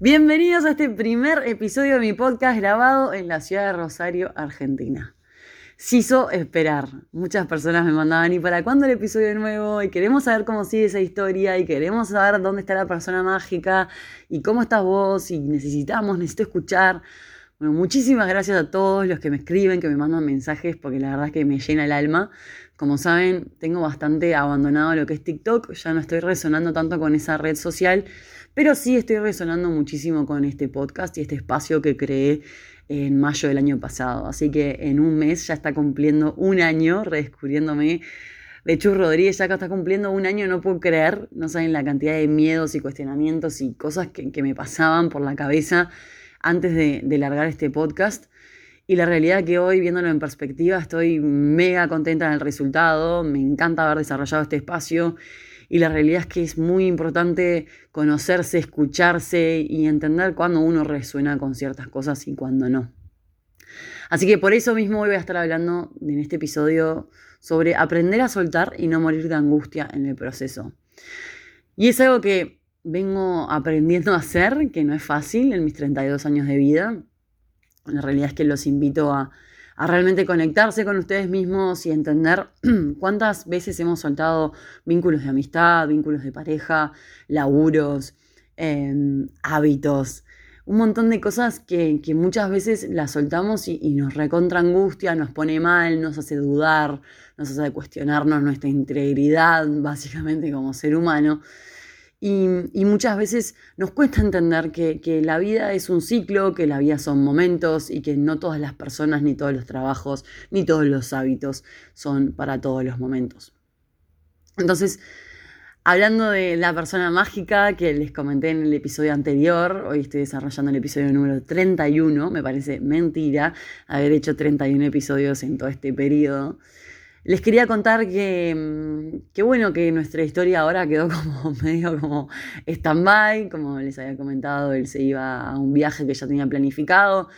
Bienvenidos a este primer episodio de mi podcast grabado en la ciudad de Rosario, Argentina. Se hizo esperar. Muchas personas me mandaban, ¿y para cuándo el episodio nuevo? Y queremos saber cómo sigue esa historia, y queremos saber dónde está la persona mágica, y cómo estás vos, y necesitamos, necesito escuchar. Bueno, muchísimas gracias a todos los que me escriben, que me mandan mensajes, porque la verdad es que me llena el alma. Como saben, tengo bastante abandonado lo que es TikTok, ya no estoy resonando tanto con esa red social pero sí estoy resonando muchísimo con este podcast y este espacio que creé en mayo del año pasado. Así que en un mes ya está cumpliendo un año redescubriéndome. De Chus Rodríguez ya está cumpliendo un año, no puedo creer, no saben la cantidad de miedos y cuestionamientos y cosas que, me pasaban por la cabeza antes de, largar este podcast. Y la realidad que hoy, viéndolo en perspectiva, estoy mega contenta del resultado, me encanta haber desarrollado este espacio y la realidad es que es muy importante conocerse, escucharse y entender cuándo uno resuena con ciertas cosas y cuándo no. Así que por eso mismo hoy voy a estar hablando en este episodio sobre aprender a soltar y no morir de angustia en el proceso. Y es algo que vengo aprendiendo a hacer, que no es fácil en mis 32 años de vida. La realidad es que los invito a a realmente conectarse con ustedes mismos y entender cuántas veces hemos soltado vínculos de amistad, vínculos de pareja, laburos, em, hábitos, un montón de cosas que, muchas veces las soltamos y, y, nos recontra angustia, nos pone mal, nos hace dudar, nos hace cuestionarnos nuestra integridad, básicamente como ser humano. Y, muchas veces nos cuesta entender que, la vida es un ciclo, que la vida son momentos y que no todas las personas, ni todos los trabajos, ni todos los hábitos son para todos los momentos. Entonces, hablando de la persona mágica que les comenté en el episodio anterior, hoy estoy desarrollando el episodio número 31, me parece mentira haber hecho 31 episodios en todo este periodo. Les quería contar que, mm, bueno, que nuestra historia ahora quedó como medio como stand-by, como les había comentado, él se iba a un viaje que ya tenía planificado.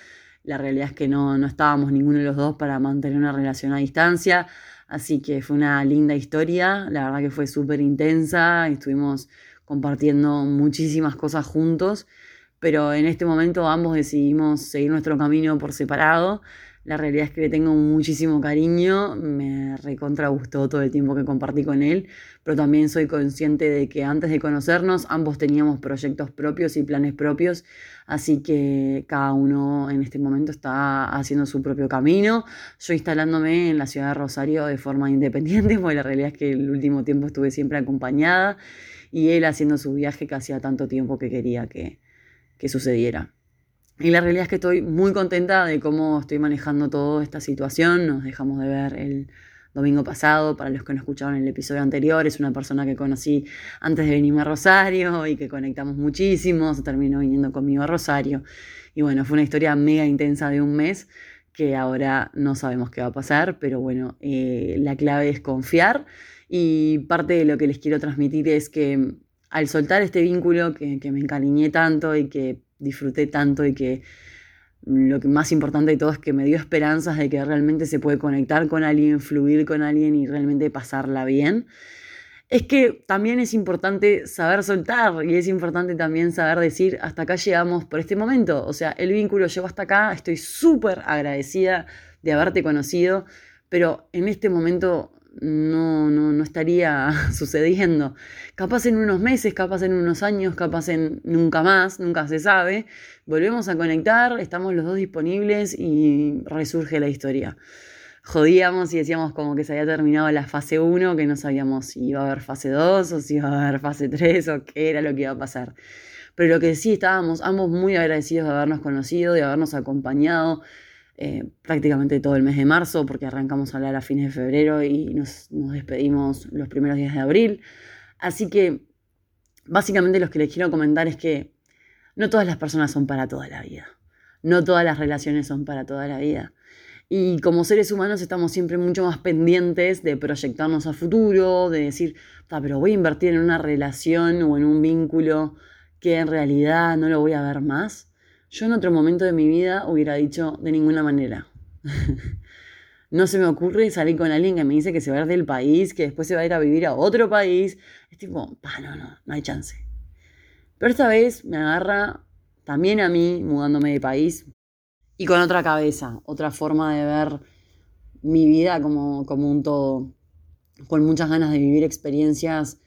La realidad es que no, no estábamos ninguno de los dos para mantener una relación a distancia, así que fue una linda historia, la verdad que fue súper intensa, estuvimos compartiendo muchísimas cosas juntos, pero en este momento ambos decidimos seguir nuestro camino por separado. La realidad es que le tengo muchísimo cariño, me recontra gustó todo el tiempo que compartí con él, pero también soy consciente de que antes de conocernos ambos teníamos proyectos propios y planes propios, así que cada uno en este momento está haciendo su propio camino. Yo instalándome en la ciudad de Rosario de forma independiente, porque la realidad es que el último tiempo estuve siempre acompañada y él haciendo su viaje que hacía tanto tiempo que quería que, que sucediera. Y la realidad es que estoy muy contenta de cómo estoy manejando toda esta situación. Nos dejamos de ver el domingo pasado. Para los que no escucharon el episodio anterior, es una persona que conocí antes de venirme a Rosario y que conectamos muchísimo. Se terminó viniendo conmigo a Rosario. Y bueno, fue una historia mega intensa de un mes que ahora no sabemos qué va a pasar, pero bueno, eh, la clave es confiar. Y parte de lo que les quiero transmitir es que al soltar este vínculo que, que me encariñé tanto y que disfruté tanto y que lo que más importante de todo es que me dio esperanzas de que realmente se puede conectar con alguien, fluir con alguien y realmente pasarla bien. Es que también es importante saber soltar y es importante también saber decir hasta acá llegamos por este momento. O sea, el vínculo llegó hasta acá, estoy súper agradecida de haberte conocido, pero en este momento no, no, no estaría sucediendo. Capaz en unos meses, capaz en unos años, capaz en nunca más, nunca se sabe. Volvemos a conectar, estamos los dos disponibles y resurge la historia. Jodíamos y decíamos como que se había terminado la fase 1, que no sabíamos si iba a haber fase 2 o si iba a haber fase 3 o qué era lo que iba a pasar. Pero lo que sí estábamos ambos muy agradecidos de habernos conocido, de habernos acompañado, eh, prácticamente todo el mes de marzo, porque arrancamos a hablar a fines de febrero y nos, despedimos los primeros días de abril. Así que básicamente lo que les quiero comentar es que no todas las personas son para toda la vida. No todas las relaciones son para toda la vida. Y como seres humanos estamos siempre mucho más pendientes de proyectarnos a futuro, de decir, pero voy a invertir en una relación o en un vínculo que en realidad no lo voy a ver más. Yo en otro momento de mi vida hubiera dicho de ninguna manera. no se me ocurre salir con alguien que me dice que se va a ir del país, que después se va a ir a vivir a otro país. Es tipo, no, no, no hay chance. Pero esta vez me agarra también a mí mudándome de país y con otra cabeza, otra forma de ver mi vida como, como un todo, con muchas ganas de vivir experiencias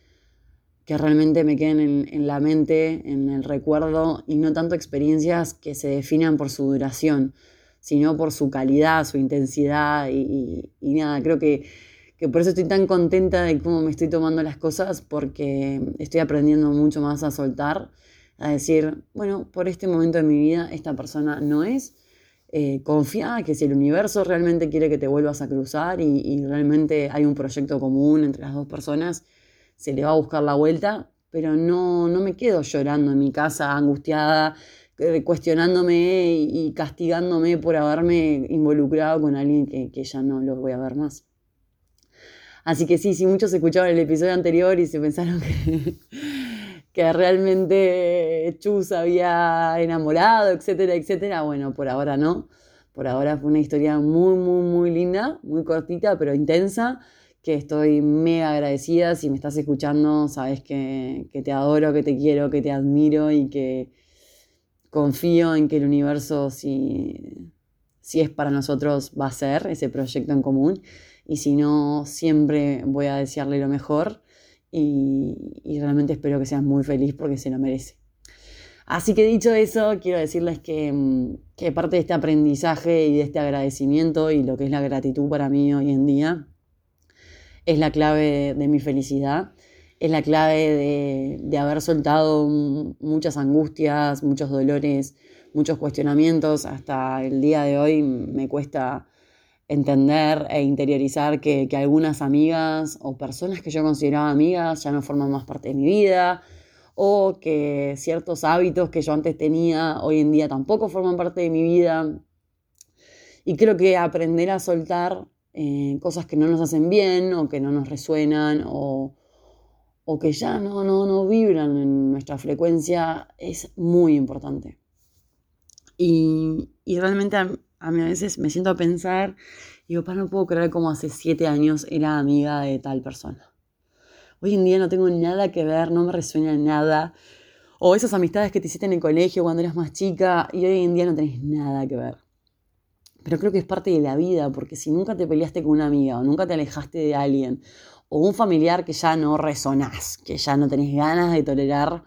que realmente me queden en, la mente, en el recuerdo, y no tanto experiencias que se definan por su duración, sino por su calidad, su intensidad y, nada, creo que, que, por eso estoy tan contenta de cómo me estoy tomando las cosas, porque estoy aprendiendo mucho más a soltar, a decir, bueno, por este momento de mi vida esta persona no es, eh, confía que si el universo realmente quiere que te vuelvas a cruzar y, y realmente hay un proyecto común entre las dos personas, se le va a buscar la vuelta, pero no, no me quedo llorando en mi casa, angustiada, eh, cuestionándome y castigándome por haberme involucrado con alguien que, ya no lo voy a ver más. Así que sí, si muchos escucharon el episodio anterior y se pensaron que, que realmente Chus había enamorado, etcétera, etcétera, bueno, por ahora no. Por ahora fue una historia muy, muy, muy linda, muy cortita, pero intensa que estoy mega agradecida. Si me estás escuchando, sabes que, te adoro, que te quiero, que te admiro y que confío en que el universo, si, si es para nosotros, va a ser ese proyecto en común. Y si no, siempre voy a desearle lo mejor y, realmente espero que seas muy feliz porque se lo merece. Así que dicho eso, quiero decirles que, que parte de este aprendizaje y de este agradecimiento y lo que es la gratitud para mí hoy en día es la clave de mi felicidad, es la clave de, haber soltado muchas angustias, muchos dolores, muchos cuestionamientos. Hasta el día de hoy me cuesta entender e interiorizar que, algunas amigas o personas que yo consideraba amigas ya no forman más parte de mi vida o que ciertos hábitos que yo antes tenía hoy en día tampoco forman parte de mi vida. Y creo que aprender a soltar eh, cosas que no nos hacen bien o que no nos resuenan o, que ya no, no, no vibran en nuestra frecuencia es muy importante. Y, realmente a, mí a veces me siento a pensar y digo, no puedo creer cómo hace siete años era amiga de tal persona. Hoy en día no tengo nada que ver, no me resuena nada. O esas amistades que te hiciste en el colegio cuando eras más chica y hoy en día no tenés nada que ver. Pero creo que es parte de la vida, porque si nunca te peleaste con una amiga o nunca te alejaste de alguien, o un familiar que ya no resonás, que ya no tenés ganas de tolerar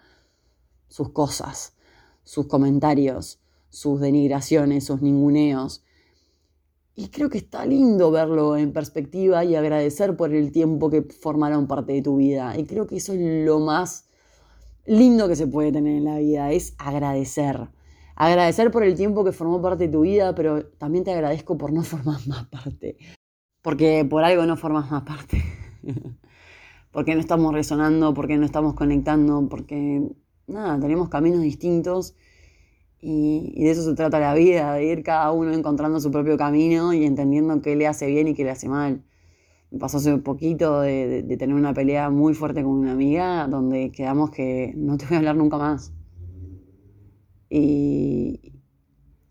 sus cosas, sus comentarios, sus denigraciones, sus ninguneos. Y creo que está lindo verlo en perspectiva y agradecer por el tiempo que formaron parte de tu vida. Y creo que eso es lo más lindo que se puede tener en la vida, es agradecer agradecer por el tiempo que formó parte de tu vida, pero también te agradezco por no formar más parte. Porque por algo no formas más parte. porque no estamos resonando, porque no estamos conectando, porque nada, tenemos caminos distintos y, de eso se trata la vida, de ir cada uno encontrando su propio camino y entendiendo qué le hace bien y qué le hace mal. Me pasó hace poquito de tener una pelea muy fuerte con una amiga donde quedamos que no te voy a hablar nunca más y,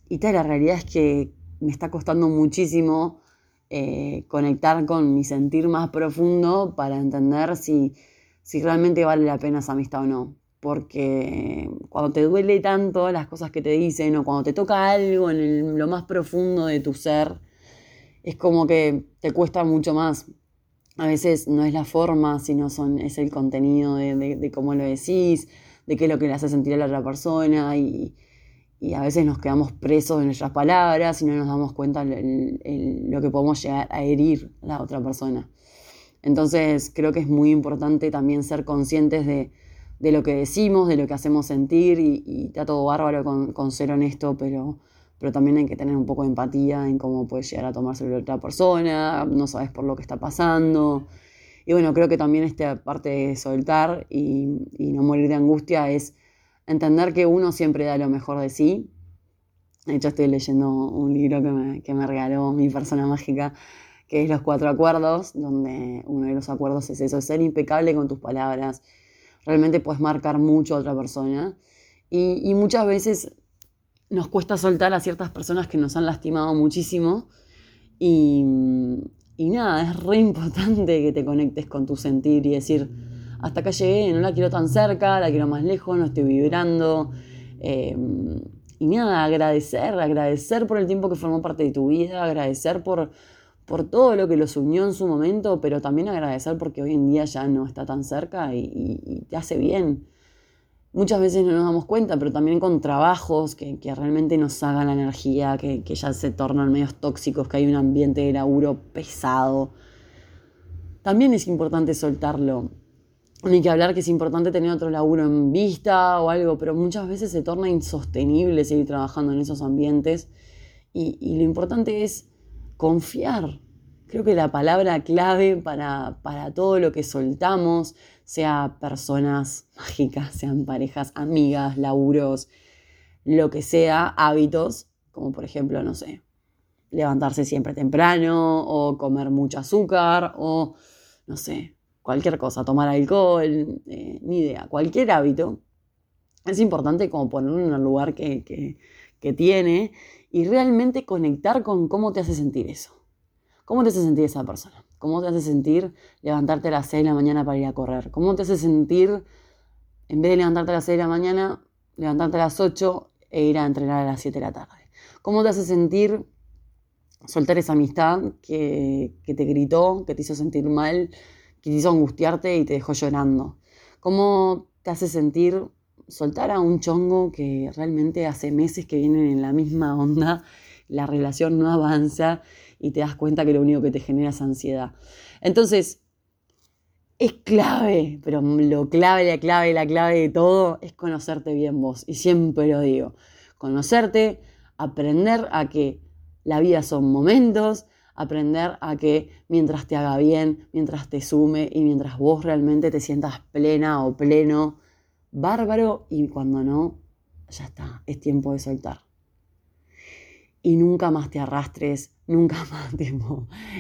y tal, la realidad es que me está costando muchísimo eh, conectar con mi sentir más profundo para entender si, si realmente vale la pena esa amistad o no. Porque cuando te duele tanto las cosas que te dicen o cuando te toca algo en lo más profundo de tu ser, es como que te cuesta mucho más. A veces no es la forma, sino son, es el contenido de, de cómo lo decís, de qué es lo que le hace sentir a la otra persona y, a veces nos quedamos presos en nuestras palabras y no nos damos cuenta de lo que podemos llegar a herir a la otra persona. Entonces creo que es muy importante también ser conscientes de, lo que decimos, de lo que hacemos sentir y, está todo bárbaro con, ser honesto, pero, pero también hay que tener un poco de empatía en cómo puede llegar a tomarse la otra persona, no sabes por lo que está pasando. Y bueno, creo que también esta parte de soltar y, no morir de angustia es entender que uno siempre da lo mejor de sí. De hecho, estoy leyendo un libro que me, regaló mi persona mágica, que es Los Cuatro Acuerdos, donde uno de los acuerdos es eso, ser impecable con tus palabras. Realmente puedes marcar mucho a otra persona. Y, y muchas veces nos cuesta soltar a ciertas personas que nos han lastimado muchísimo. Y, y nada, es re importante que te conectes con tu sentir y decir, hasta acá llegué, no la quiero tan cerca, la quiero más lejos, no estoy vibrando, Em, y nada, agradecer, agradecer por el tiempo que formó parte de tu vida, agradecer por, por todo lo que los unió en su momento, pero también agradecer porque hoy en día ya no está tan cerca y, te hace bien. Muchas veces no nos damos cuenta, pero también con trabajos que, realmente nos hagan la energía, que, que ya se tornan medios tóxicos, que hay un ambiente de laburo pesado. También es importante soltarlo ni que hablar que es importante tener otro laburo en vista o algo, pero muchas veces se torna insostenible seguir trabajando en esos ambientes y, lo importante es confiar. Creo que la palabra clave para, para todo lo que soltamos, sea personas mágicas, sean parejas, amigas, laburos, lo que sea, hábitos, como por ejemplo, no sé, levantarse siempre temprano o comer mucho azúcar o, no sé, cualquier cosa, tomar alcohol, eh, ni idea, cualquier hábito, es importante como ponerlo en el lugar que, tiene y realmente conectar con cómo te hace sentir eso. ¿Cómo te hace sentir esa persona? ¿Cómo te hace sentir levantarte a las 6 de la mañana para ir a correr? ¿Cómo te hace sentir, en vez de levantarte a las 6 de la mañana, levantarte a las 8 e ir a entrenar a las 7 de la tarde? ¿Cómo te hace sentir soltar esa amistad que, que te gritó, que te hizo sentir mal, que te hizo angustiarte y te dejó llorando. ¿Cómo te hace sentir soltar a un chongo que realmente hace meses que vienen en la misma onda, la relación no avanza y te das cuenta que lo único que te genera es ansiedad? Entonces, es clave, pero lo clave, la clave, la clave de todo es conocerte bien vos. Y siempre lo digo, conocerte, aprender a que la vida son momentos, aprender a que mientras te haga bien, mientras te sume y mientras vos realmente te sientas plena o pleno, bárbaro y cuando no, ya está, es tiempo de soltar. Y nunca más te arrastres, nunca más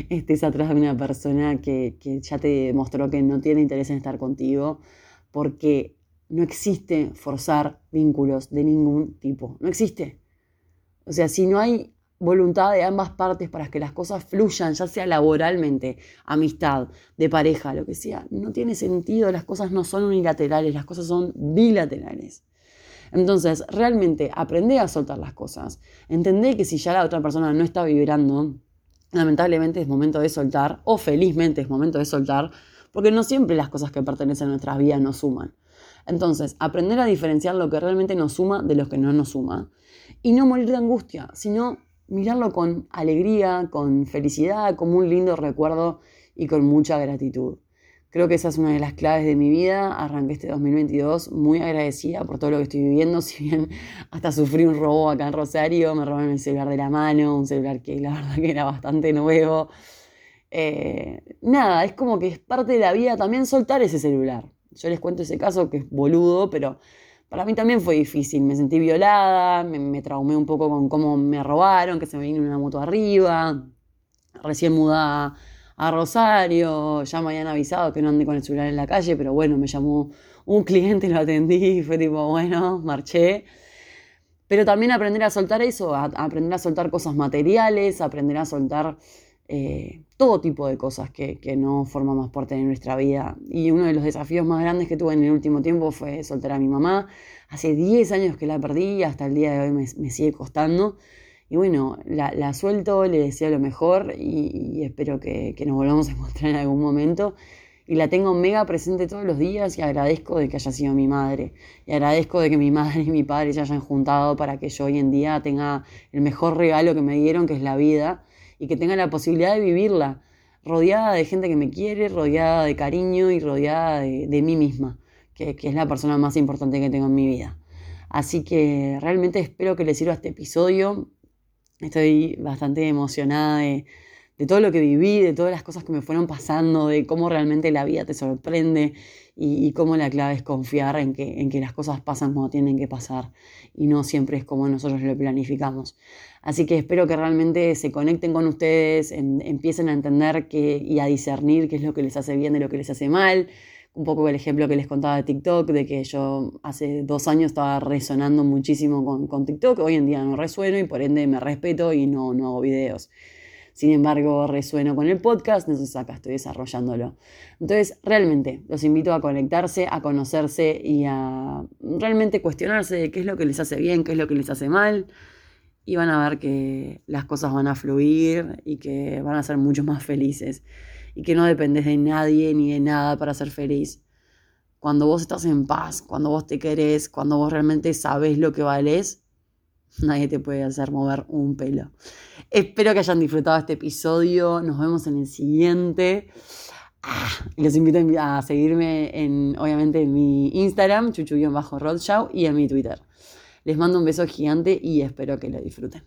estés atrás de una persona que, que ya te demostró que no tiene interés en estar contigo, porque no existe forzar vínculos de ningún tipo, no existe. O sea, si no hay voluntad de ambas partes para que las cosas fluyan, ya sea laboralmente, amistad, de pareja, lo que sea. No tiene sentido, las cosas no son unilaterales, las cosas son bilaterales. Entonces, realmente aprende a soltar las cosas. Entendé que si ya la otra persona no está vibrando, lamentablemente es momento de soltar, o felizmente es momento de soltar, porque no siempre las cosas que pertenecen a nuestras vidas nos suman. Entonces, aprender a diferenciar lo que realmente nos suma de lo que no nos suma. Y no morir de angustia, sino mirarlo con alegría, con felicidad, como un lindo recuerdo y con mucha gratitud. Creo que esa es una de las claves de mi vida. Arranqué este 2022 muy agradecida por todo lo que estoy viviendo. Si bien hasta sufrí un robo acá en Rosario, me robaron el celular de la mano, un celular que la verdad que era bastante nuevo. Eh, nada, es como que es parte de la vida también soltar ese celular. Yo les cuento ese caso que es boludo, pero para mí también fue difícil, me sentí violada, me, traumé un poco con cómo me robaron, que se me vino una moto arriba, recién mudada a Rosario, ya me habían avisado que no andé con el celular en la calle, pero bueno, me llamó un cliente, lo atendí y fue tipo, bueno, marché. Pero también aprender a soltar eso, aprender a soltar cosas materiales, aprender a soltar eh, todo tipo de cosas que, no forman más parte de nuestra vida. Y uno de los desafíos más grandes que tuve en el último tiempo fue soltar a mi mamá. Hace 10 años que la perdí y hasta el día de hoy me, sigue costando. Y bueno, la, suelto, le deseo lo mejor y, espero que, nos volvamos a encontrar en algún momento. Y la tengo mega presente todos los días y agradezco de que haya sido mi madre. Y agradezco de que mi madre y mi padre se hayan juntado para que yo hoy en día tenga el mejor regalo que me dieron, que es la vida y que tenga la posibilidad de vivirla, rodeada de gente que me quiere, rodeada de cariño y rodeada de, mí misma, que, es la persona más importante que tengo en mi vida. Así que realmente espero que les sirva este episodio. Estoy bastante emocionada de, todo lo que viví, de todas las cosas que me fueron pasando, de cómo realmente la vida te sorprende y, cómo la clave es confiar en que, en que las cosas pasan como tienen que pasar y no siempre es como nosotros lo planificamos. Así que espero que realmente se conecten con ustedes, empiecen a entender y a discernir qué es lo que les hace bien de lo que les hace mal. Un poco el ejemplo que les contaba de TikTok, de que yo hace dos años estaba resonando muchísimo con, TikTok, hoy en día no resueno y por ende me respeto y no, no hago videos. sin embargo resueno con el podcast, entonces acá estoy desarrollándolo. Entonces, realmente los invito a conectarse, a conocerse y a realmente cuestionarse de qué es lo que les hace bien, qué es lo que les hace mal. Y van a ver que las cosas van a fluir y que van a ser mucho más felices. Y que no dependes de nadie ni de nada para ser feliz. Cuando vos estás en paz, cuando vos te querés, cuando vos realmente sabes lo que vales, nadie te puede hacer mover un pelo. Espero que hayan disfrutado este episodio. Nos vemos en el siguiente. Ah, les invito a seguirme en, obviamente, en mi Instagram, chuchu-rodshow, y en mi Twitter. Les mando un beso gigante y espero que lo disfruten.